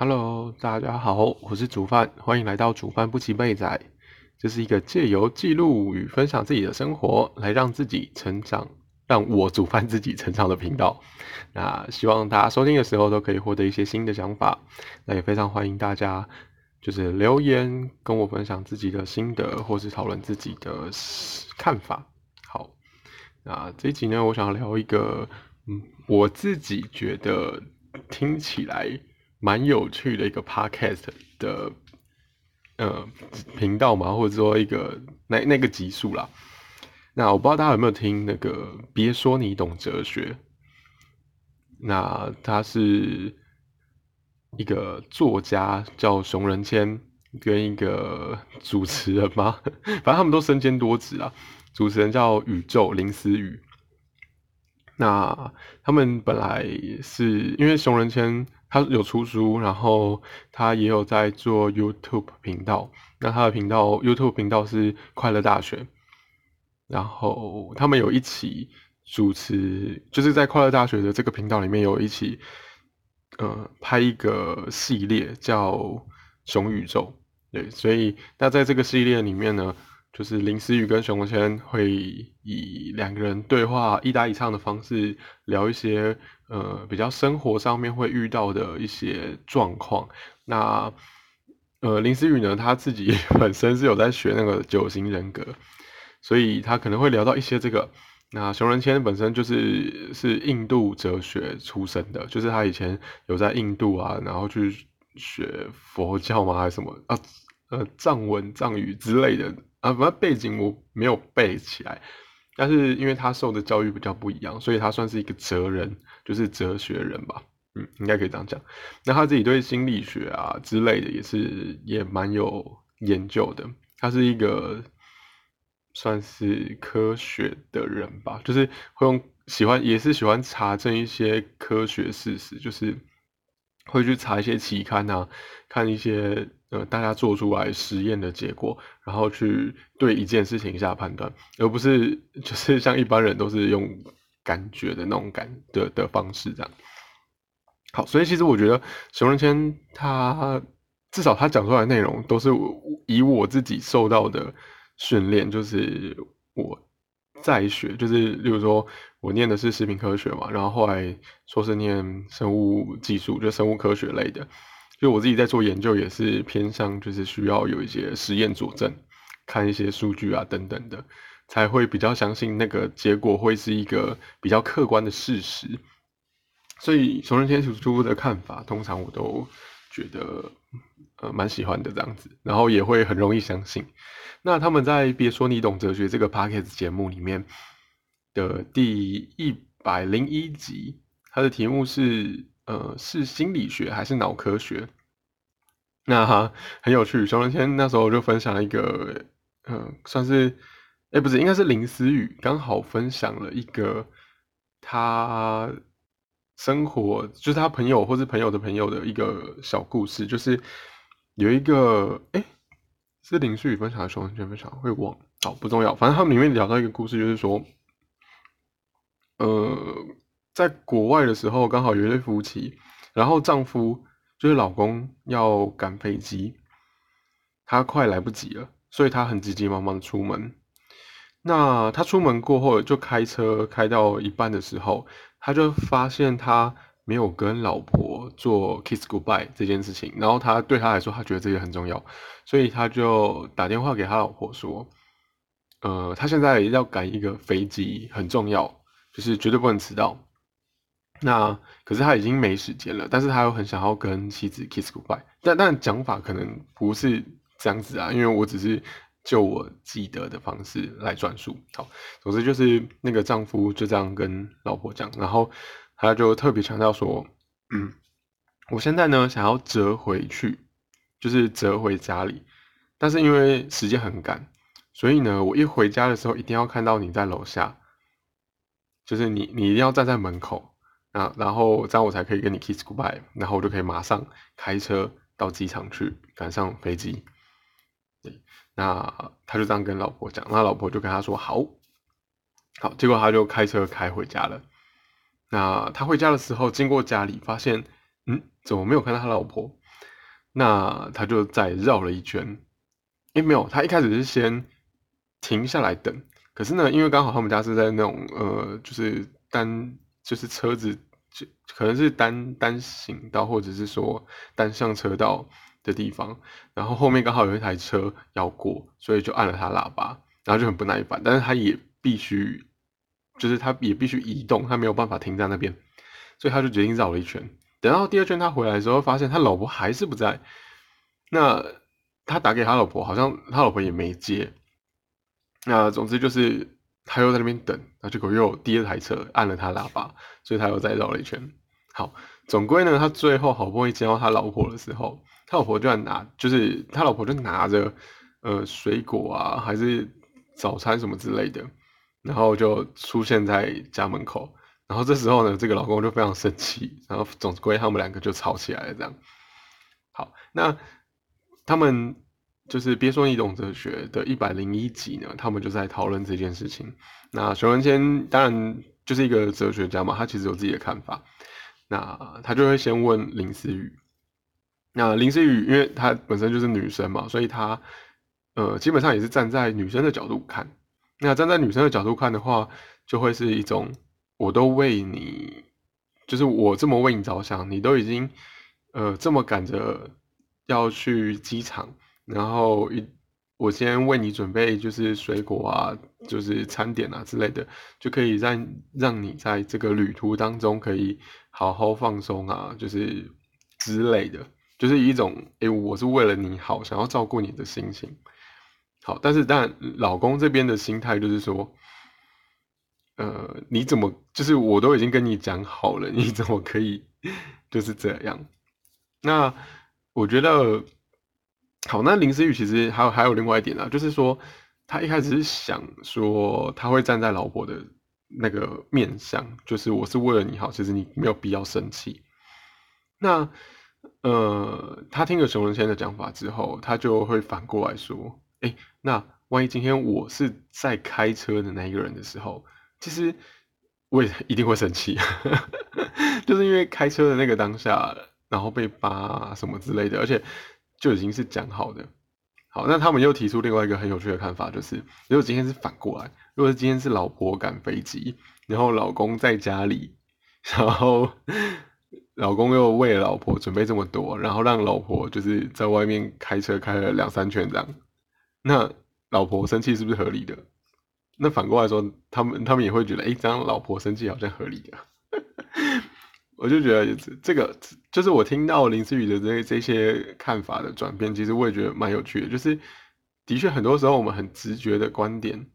Hello，大家好，我是煮饭，欢迎来到煮饭不齐妹仔。这是一个借由记录与分享自己的生活，来让自己成长，让我煮饭自己成长的频道。那希望大家收听的时候都可以获得一些新的想法。那也非常欢迎大家就是留言跟我分享自己的心得，或是讨论自己的看法。好，那这一集呢，我想聊一个，嗯，我自己觉得听起来。蛮有趣的一个 podcast 的呃频道嘛，或者说一个那那个集数啦。那我不知道大家有没有听那个？别说你懂哲学。那他是一个作家叫熊仁谦，跟一个主持人嘛，反正他们都身兼多职啊。主持人叫宇宙林思雨。那他们本来是因为熊仁谦。他有出书，然后他也有在做 YouTube 频道。那他的频道 YouTube 频道是快乐大学，然后他们有一起主持，就是在快乐大学的这个频道里面有一起，呃，拍一个系列叫熊宇宙。对，所以那在这个系列里面呢。就是林思雨跟熊文谦会以两个人对话一搭一唱的方式聊一些呃比较生活上面会遇到的一些状况。那呃林思雨呢，他自己 本身是有在学那个九型人格，所以他可能会聊到一些这个。那熊仁谦本身就是是印度哲学出身的，就是他以前有在印度啊，然后去学佛教吗还是什么啊呃藏文藏语之类的。啊，反正背景我没有背起来，但是因为他受的教育比较不一样，所以他算是一个哲人，就是哲学人吧，嗯，应该可以这样讲。那他自己对心理学啊之类的也是也蛮有研究的，他是一个算是科学的人吧，就是会用喜欢也是喜欢查证一些科学事实，就是会去查一些期刊啊，看一些。呃，大家做出来实验的结果，然后去对一件事情下判断，而不是 就是像一般人都是用感觉的那种感的的方式这样。好，所以其实我觉得熊仁谦他至少他讲出来的内容都是以我自己受到的训练，就是我在学，就是例如说我念的是食品科学嘛，然后后来说是念生物技术，就生物科学类的。就我自己在做研究，也是偏向就是需要有一些实验佐证，看一些数据啊等等的，才会比较相信那个结果会是一个比较客观的事实。所以熊仁天提出的看法，通常我都觉得呃蛮喜欢的这样子，然后也会很容易相信。那他们在别说你懂哲学这个 p o c k e t 节目里面的第一百零一集，它的题目是。呃，是心理学还是脑科学？那哈很有趣。熊仁谦那时候就分享了一个，嗯，算是，哎，不是，应该是林思雨刚好分享了一个他生活，就是他朋友或是朋友的朋友的一个小故事，就是有一个，哎，是林思雨分享的，熊仁谦分享会忘，好不重要，反正他们里面聊到一个故事，就是说，呃。在国外的时候，刚好有一对夫妻，然后丈夫就是老公要赶飞机，他快来不及了，所以他很急急忙忙的出门。那他出门过后，就开车开到一半的时候，他就发现他没有跟老婆做 kiss goodbye 这件事情，然后他对他来说，他觉得这个很重要，所以他就打电话给他老婆说：“呃，他现在要赶一个飞机，很重要，就是绝对不能迟到。”那可是他已经没时间了，但是他又很想要跟妻子 kiss goodbye，但但讲法可能不是这样子啊，因为我只是就我记得的方式来转述。好，总之就是那个丈夫就这样跟老婆讲，然后他就特别强调说，嗯，我现在呢想要折回去，就是折回家里，但是因为时间很赶，所以呢我一回家的时候一定要看到你在楼下，就是你你一定要站在门口。啊，然后这样我才可以跟你 kiss goodbye，然后我就可以马上开车到机场去赶上飞机。对，那他就这样跟老婆讲，那老婆就跟他说好，好，结果他就开车开回家了。那他回家的时候经过家里，发现嗯，怎么没有看到他老婆？那他就再绕了一圈，诶，没有，他一开始是先停下来等，可是呢，因为刚好他们家是在那种呃，就是单就是车子就可能是单单行道或者是说单向车道的地方，然后后面刚好有一台车要过，所以就按了他喇叭，然后就很不耐烦，但是他也必须，就是他也必须移动，他没有办法停在那边，所以他就决定绕了一圈。等到第二圈他回来的时候，发现他老婆还是不在。那他打给他老婆，好像他老婆也没接。那总之就是他又在那边等，然后结果又第二台车按了他喇叭，所以他又再绕了一圈。好，总归呢，他最后好不容易接到他老婆的时候，他老婆就拿，就是他老婆就拿着呃水果啊，还是早餐什么之类的，然后就出现在家门口。然后这时候呢，这个老公就非常生气，然后总归他们两个就吵起来了。这样，好，那他们就是别说你懂哲学的一百零一集呢，他们就在讨论这件事情。那熊文谦当然就是一个哲学家嘛，他其实有自己的看法。那他就会先问林思雨，那林思雨因为她本身就是女生嘛，所以她呃基本上也是站在女生的角度看。那站在女生的角度看的话，就会是一种。我都为你，就是我这么为你着想，你都已经，呃，这么赶着要去机场，然后一我先为你准备就是水果啊，就是餐点啊之类的，就可以让让你在这个旅途当中可以好好放松啊，就是之类的，就是一种，诶，我是为了你好，想要照顾你的心情。好，但是但老公这边的心态就是说。呃，你怎么就是我都已经跟你讲好了，你怎么可以 就是这样？那我觉得好，那林思雨其实还有还有另外一点啊，就是说他一开始是想说他会站在老婆的那个面相，就是我是为了你好，其实你没有必要生气。那呃，他听了熊仁谦的讲法之后，他就会反过来说，哎，那万一今天我是在开车的那一个人的时候。其实我也一定会生气，就是因为开车的那个当下，然后被扒什么之类的，而且就已经是讲好的。好，那他们又提出另外一个很有趣的看法，就是如果今天是反过来，如果是今天是老婆赶飞机，然后老公在家里，然后老公又为老婆准备这么多，然后让老婆就是在外面开车开了两三圈这样，那老婆生气是不是合理的？那反过来说，他们他们也会觉得，哎，这样老婆生气好像合理的。我就觉得这个就是我听到林思雨的这这些看法的转变，其实我也觉得蛮有趣的。就是的确很多时候我们很直觉的观点，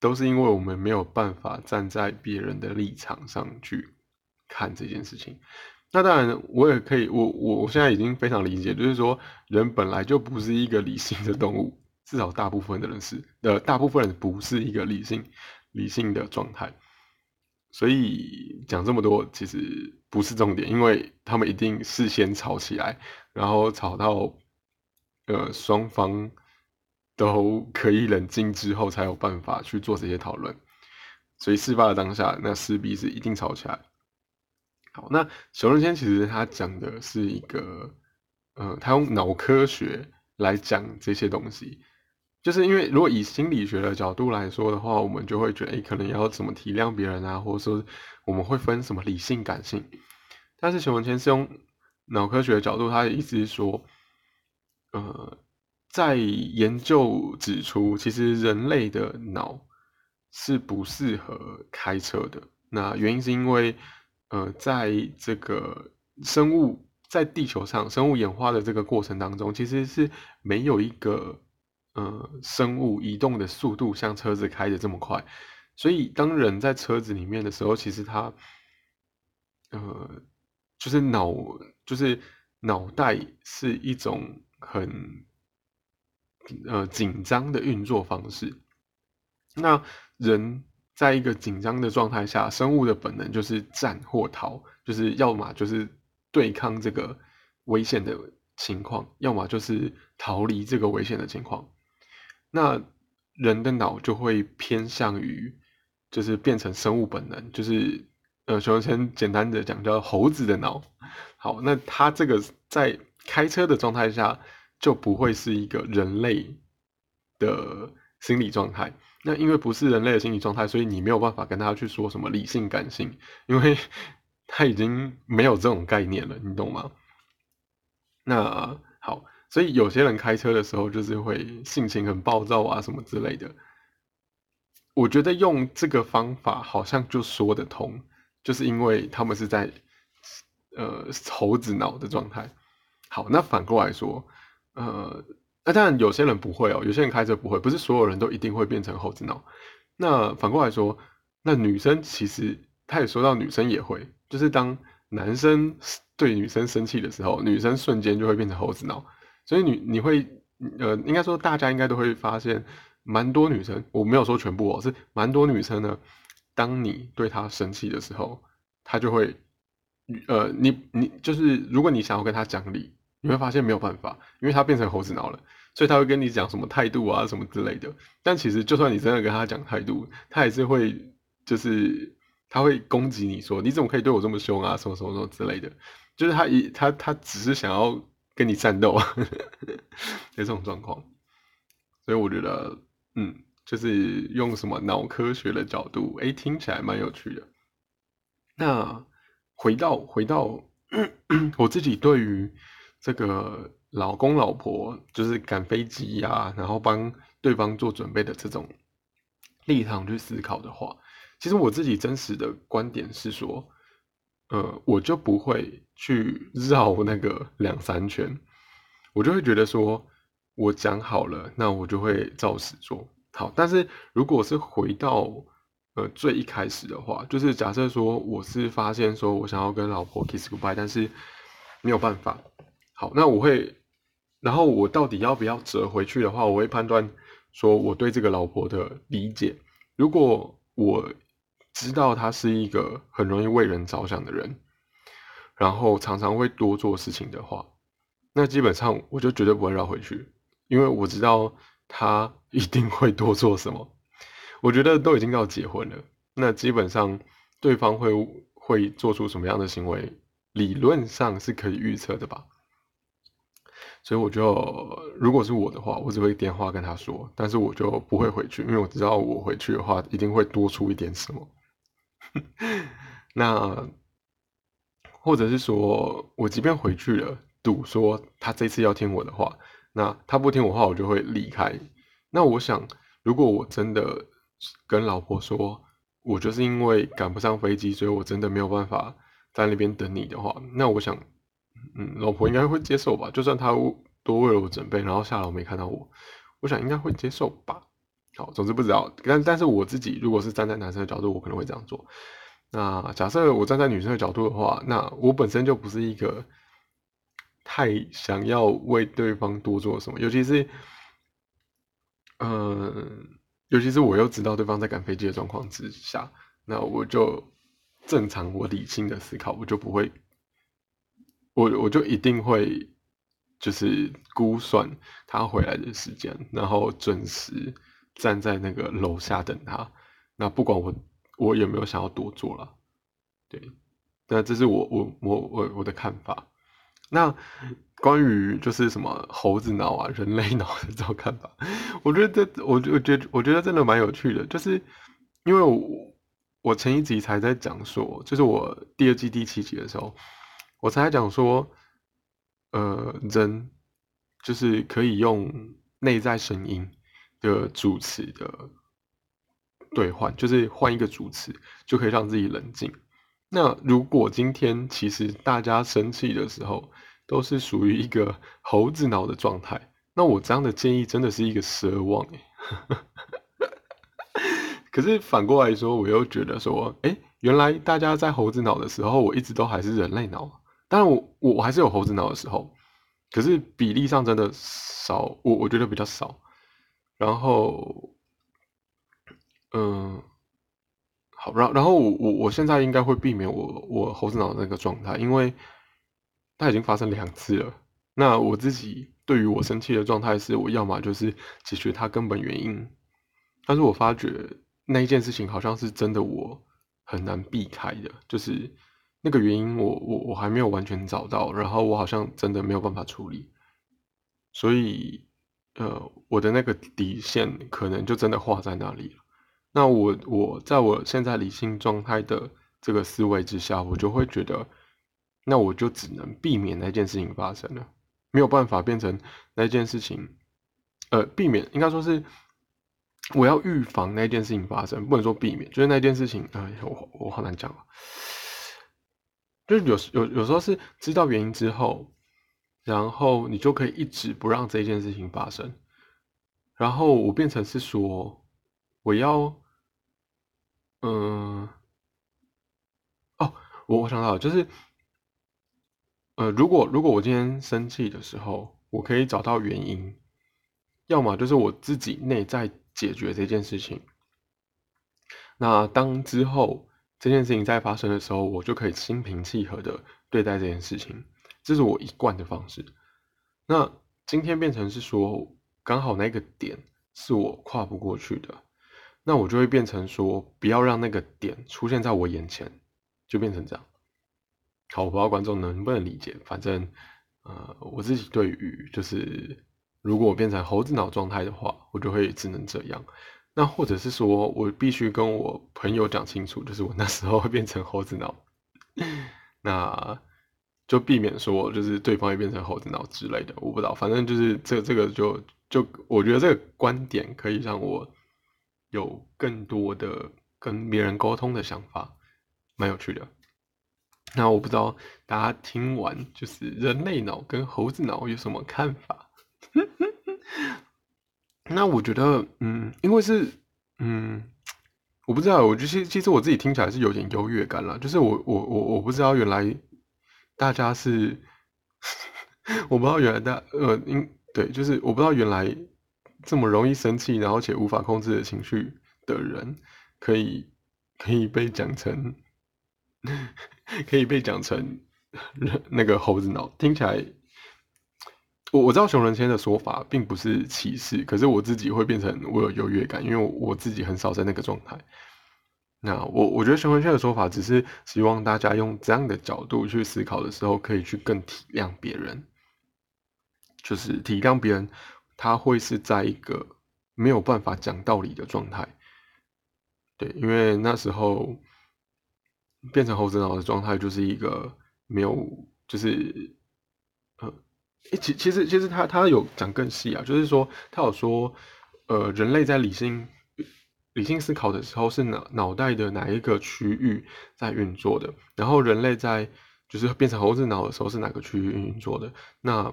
都是因为我们没有办法站在别人的立场上去看这件事情。那当然，我也可以，我我我现在已经非常理解，就是说人本来就不是一个理性的动物。至少大部分的人是，呃，大部分人不是一个理性、理性的状态，所以讲这么多其实不是重点，因为他们一定事先吵起来，然后吵到，呃，双方都可以冷静之后，才有办法去做这些讨论。所以事发的当下，那势必是一定吵起来。好，那熊仁谦其实他讲的是一个，呃，他用脑科学来讲这些东西。就是因为如果以心理学的角度来说的话，我们就会觉得，哎，可能要怎么体谅别人啊，或者说我们会分什么理性、感性。但是熊文谦是用脑科学的角度，他的意思是说，呃，在研究指出，其实人类的脑是不适合开车的。那原因是因为，呃，在这个生物在地球上生物演化的这个过程当中，其实是没有一个。呃，生物移动的速度像车子开的这么快，所以当人在车子里面的时候，其实他，呃，就是脑，就是脑袋是一种很，呃，紧张的运作方式。那人在一个紧张的状态下，生物的本能就是战或逃，就是要么就是对抗这个危险的情况，要么就是逃离这个危险的情况。那人的脑就会偏向于，就是变成生物本能，就是呃，熊先简单的讲叫猴子的脑。好，那它这个在开车的状态下就不会是一个人类的心理状态。那因为不是人类的心理状态，所以你没有办法跟他去说什么理性感性，因为 他已经没有这种概念了，你懂吗？那，所以有些人开车的时候就是会性情很暴躁啊，什么之类的。我觉得用这个方法好像就说得通，就是因为他们是在呃猴子脑的状态。好，那反过来说，呃。那当然，有些人不会哦，有些人开车不会，不是所有人都一定会变成猴子脑。那反过来说，那女生其实他也说到，女生也会，就是当男生对女生生气的时候，女生瞬间就会变成猴子脑。所以你你会呃，应该说大家应该都会发现，蛮多女生，我没有说全部哦，是蛮多女生呢，当你对她生气的时候，她就会呃，你你就是如果你想要跟她讲理。你会发现没有办法，因为她变成猴子脑了，所以他会跟你讲什么态度啊什么之类的。但其实就算你真的跟他讲态度，他也是会就是他会攻击你说你怎么可以对我这么凶啊什么什么什么之类的。就是他一他他只是想要跟你战斗啊，有这种状况。所以我觉得嗯，就是用什么脑科学的角度，哎，听起来蛮有趣的。那回到回到我自己对于。这个老公老婆就是赶飞机呀，然后帮对方做准备的这种立场去思考的话，其实我自己真实的观点是说，呃，我就不会去绕那个两三圈，我就会觉得说，我讲好了，那我就会照实做好。但是如果是回到呃最一开始的话，就是假设说我是发现说我想要跟老婆 kiss goodbye，但是没有办法。好，那我会，然后我到底要不要折回去的话，我会判断说我对这个老婆的理解。如果我知道他是一个很容易为人着想的人，然后常常会多做事情的话，那基本上我就绝对不会绕回去，因为我知道他 一定会多做什么。我觉得都已经要结婚了，那基本上对方会会做出什么样的行为，理论上是可以预测的吧。所以我就，如果是我的话，我只会电话跟他说，但是我就不会回去，因为我知道我回去的话一定会多出一点什么。那，或者是说我即便回去了，赌说他这次要听我的话，那他不听我话，我就会离开。那我想，如果我真的跟老婆说，我就是因为赶不上飞机，所以我真的没有办法在那边等你的话，那我想。嗯，老婆应该会接受吧？就算他多为了我准备，然后下楼没看到我，我想应该会接受吧。好，总之不知道。但但是我自己如果是站在男生的角度，我可能会这样做。那假设我站在女生的角度的话，那我本身就不是一个太想要为对方多做什么，尤其是，嗯，尤其是我又知道对方在赶飞机的状况之下，那我就正常我理性的思考，我就不会。我我就一定会，就是估算他回来的时间，然后准时站在那个楼下等他。那不管我我有没有想要多做了，对，那这是我我我我我的看法。那关于就是什么猴子脑啊、人类脑的这种看法，我觉得我我觉得我觉得真的蛮有趣的，就是因为我我前一集才在讲说，就是我第二季第七集的时候。我才讲说，呃，人就是可以用内在声音的主持的兑换，就是换一个主持就可以让自己冷静。那如果今天其实大家生气的时候都是属于一个猴子脑的状态，那我这样的建议真的是一个奢望哎。可是反过来说，我又觉得说，哎，原来大家在猴子脑的时候，我一直都还是人类脑。当然，我我我还是有猴子脑的时候，可是比例上真的少，我我觉得比较少。然后，嗯，好，然然后我我我现在应该会避免我我猴子脑的那个状态，因为它已经发生两次了。那我自己对于我生气的状态是，我要么就是解决它根本原因，但是我发觉那一件事情好像是真的我很难避开的，就是。那个原因我我我还没有完全找到，然后我好像真的没有办法处理，所以呃，我的那个底线可能就真的画在那里了。那我我在我现在理性状态的这个思维之下，我就会觉得，那我就只能避免那件事情发生了，没有办法变成那件事情，呃，避免应该说是我要预防那件事情发生，不能说避免，就是那件事情，哎，我我好难讲啊，就是有有有时候是知道原因之后，然后你就可以一直不让这件事情发生，然后我变成是说我要。嗯，哦，我我想到就是，呃，如果如果我今天生气的时候，我可以找到原因，要么就是我自己内在解决这件事情。那当之后这件事情再发生的时候，我就可以心平气和的对待这件事情，这是我一贯的方式。那今天变成是说，刚好那个点是我跨不过去的。那我就会变成说，不要让那个点出现在我眼前，就变成这样。好，我不知道观众能不能理解。反正，呃，我自己对于就是，如果我变成猴子脑状态的话，我就会只能这样。那或者是说我必须跟我朋友讲清楚，就是我那时候会变成猴子脑，那就避免说就是对方会变成猴子脑之类的。我不知道，反正就是这这个就就我觉得这个观点可以让我。有更多的跟别人沟通的想法，蛮有趣的。那我不知道大家听完就是人类脑跟猴子脑有什么看法？那我觉得，嗯，因为是，嗯，我不知道，我其实其实我自己听起来是有点优越感了。就是我我我我不知道原来大家是，我不知道原来大呃，因对，就是我不知道原来。这么容易生气，然后且无法控制的情绪的人，可以可以被讲成，可以被讲成那个猴子脑，听起来，我我知道熊仁谦的说法并不是歧视，可是我自己会变成我有优越感，因为我自己很少在那个状态。那我我觉得熊仁谦的说法只是希望大家用这样的角度去思考的时候，可以去更体谅别人，就是体谅别人。他会是在一个没有办法讲道理的状态，对，因为那时候变成猴子脑的状态就是一个没有，就是呃，其其实其实他他有讲更细啊，就是说他有说，呃，人类在理性理性思考的时候是脑脑袋的哪一个区域在运作的，然后人类在就是变成猴子脑的时候是哪个区域运作的，那。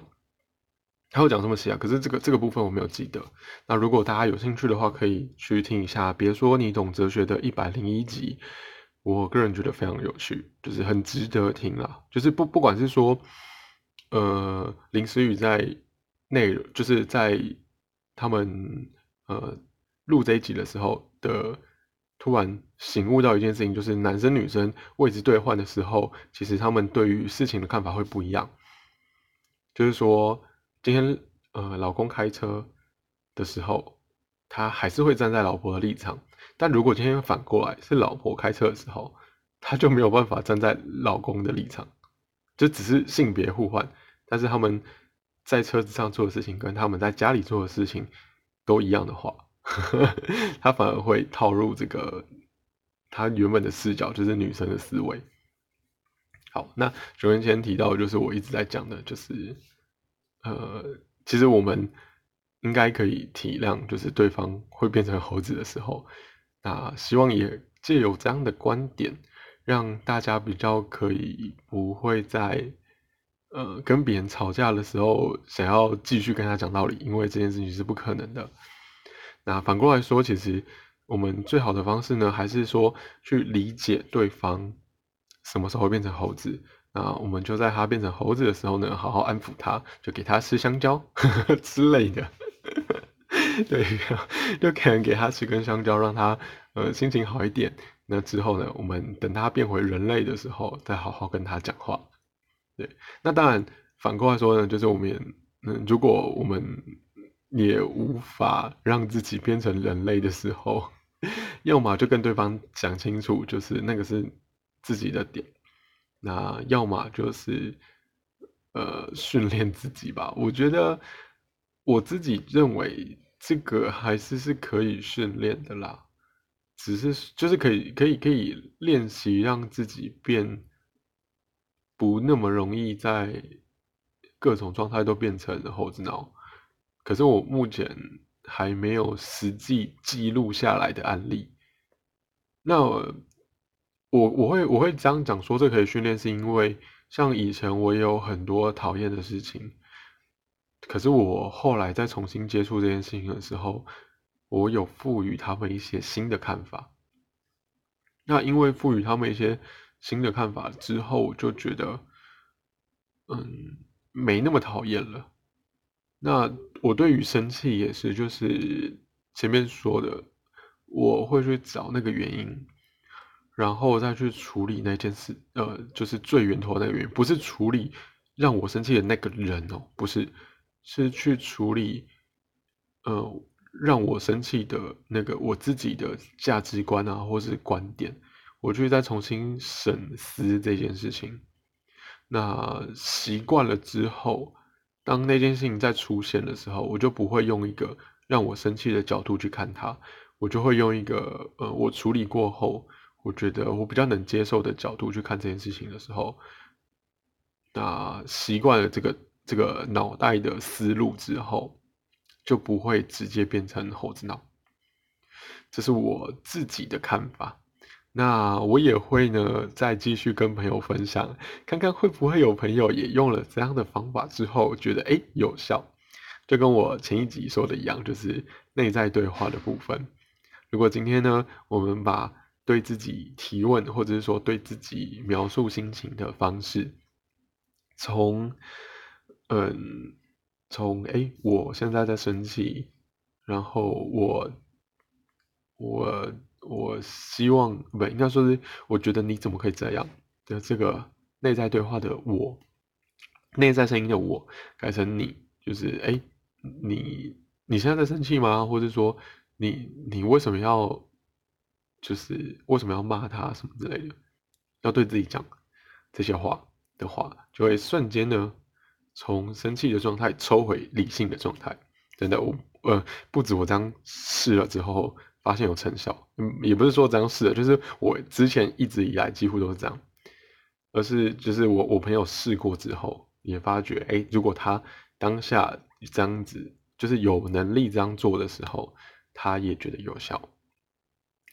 他会讲什么细啊，可是这个这个部分我没有记得。那如果大家有兴趣的话，可以去听一下。别说你懂哲学的一百零一集，我个人觉得非常有趣，就是很值得听啦。就是不不管是说，呃，林思雨在内容，就是在他们呃录这一集的时候的突然醒悟到一件事情，就是男生女生位置兑换的时候，其实他们对于事情的看法会不一样，就是说。今天，呃，老公开车的时候，他还是会站在老婆的立场。但如果今天反过来是老婆开车的时候，他就没有办法站在老公的立场，就只是性别互换。但是他们在车子上做的事情跟他们在家里做的事情都一样的话，他反而会套入这个他原本的视角，就是女生的思维。好，那九年前提到就是我一直在讲的，就是。呃，其实我们应该可以体谅，就是对方会变成猴子的时候，那希望也借有这样的观点，让大家比较可以不会在呃跟别人吵架的时候，想要继续跟他讲道理，因为这件事情是不可能的。那反过来说，其实我们最好的方式呢，还是说去理解对方什么时候会变成猴子。那我们就在他变成猴子的时候呢，好好安抚他，就给他吃香蕉 之类的，对，就可能给他吃根香蕉，让他呃心情好一点。那之后呢，我们等他变回人类的时候，再好好跟他讲话。对，那当然反过来说呢，就是我们，嗯，如果我们也无法让自己变成人类的时候，要么就跟对方讲清楚，就是那个是自己的点。那要么就是呃训练自己吧。我觉得我自己认为这个还是是可以训练的啦，只是就是可以可以可以练习让自己变不那么容易在各种状态都变成猴子脑。可是我目前还没有实际记录下来的案例。那我我会我会这样讲说，这可以训练，是因为像以前我也有很多讨厌的事情，可是我后来再重新接触这件事情的时候，我有赋予他们一些新的看法。那因为赋予他们一些新的看法之后，我就觉得嗯没那么讨厌了。那我对于生气也是，就是前面说的，我会去找那个原因，然后再去处理那件事，呃，就是最源头那个原因，不是处理让我生气的那个人哦，不是，是去处理，呃，让我生气的那个我自己的价值观啊，或是观点，我去再重新审思这件事情，那习惯了之后。当那件事情再出现的时候，我就不会用一个让我生气的角度去看它，我就会用一个呃，我处理过后，我觉得我比较能接受的角度去看这件事情的时候，那习惯了这个这个脑袋的思路之后，就不会直接变成猴子脑。这是我自己的看法。那我也会呢，再继续跟朋友分享，看看会不会有朋友也用了这样的方法之后，觉得哎有效，就跟我前一集说的一样，就是内在对话的部分。如果今天呢，我们把对自己提问，或者是说对自己描述心情的方式，从嗯，从哎我现在在生气，然后我我。我希望不应该说是，我觉得你怎么可以这样的这个内在对话的我，内在声音的我改成你，就是哎，你你现在在生气吗？或者说你你为什么要就是为什么要骂他什么之类的？要对自己讲这些话的话，就会瞬间呢从生气的状态抽回理性的状态。真的，我呃不止我这样试了之后。发现有成效，嗯，也不是说这样试的，就是我之前一直以来几乎都是这样，而是就是我我朋友试过之后也发觉，哎，如果他当下这样子，就是有能力这样做的时候，他也觉得有效。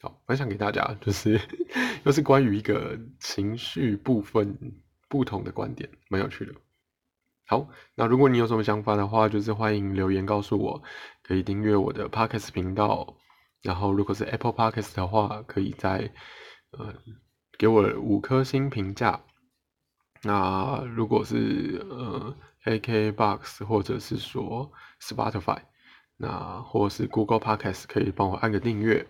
好，分享给大家，就是 又是关于一个情绪部分不同的观点，蛮有趣的。好，那如果你有什么想法的话，就是欢迎留言告诉我，可以订阅我的 Podcast 频道。然后，如果是 Apple Podcast 的话，可以在呃给我五颗星评价。那如果是呃 AK Box 或者是说 Spotify，那或是 Google Podcast，可以帮我按个订阅。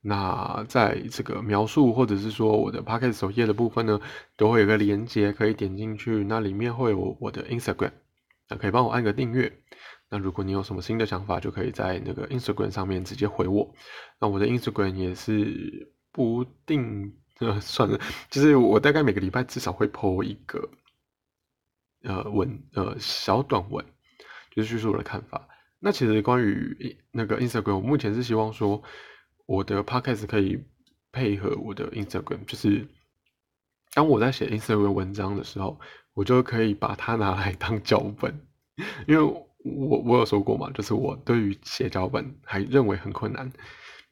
那在这个描述或者是说我的 Podcast 首页的部分呢，都会有个连接，可以点进去，那里面会有我的 Instagram，那可以帮我按个订阅。那如果你有什么新的想法，就可以在那个 Instagram 上面直接回我。那我的 Instagram 也是不定，呃，算了，就是我大概每个礼拜至少会 po 一个，呃，文，呃，小短文，就是叙述我的看法。那其实关于那个 Instagram，我目前是希望说我的 Podcast 可以配合我的 Instagram，就是当我在写 Instagram 文章的时候，我就可以把它拿来当脚本，因为。我我有说过嘛，就是我对于写脚本还认为很困难，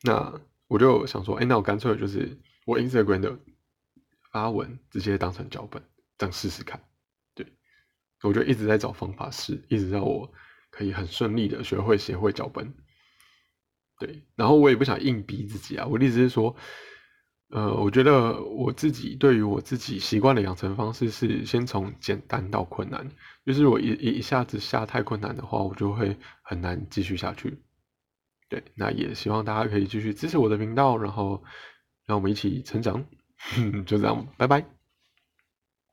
那我就想说，哎，那我干脆就是我 Instagram 的发文直接当成脚本，这样试试看。对，我就一直在找方法试，一直让我可以很顺利的学会写会脚本。对，然后我也不想硬逼自己啊，我的意思是说。呃，我觉得我自己对于我自己习惯的养成方式是先从简单到困难，就是我一一一下子下太困难的话，我就会很难继续下去。对，那也希望大家可以继续支持我的频道，然后让我们一起成长。就这样，拜拜。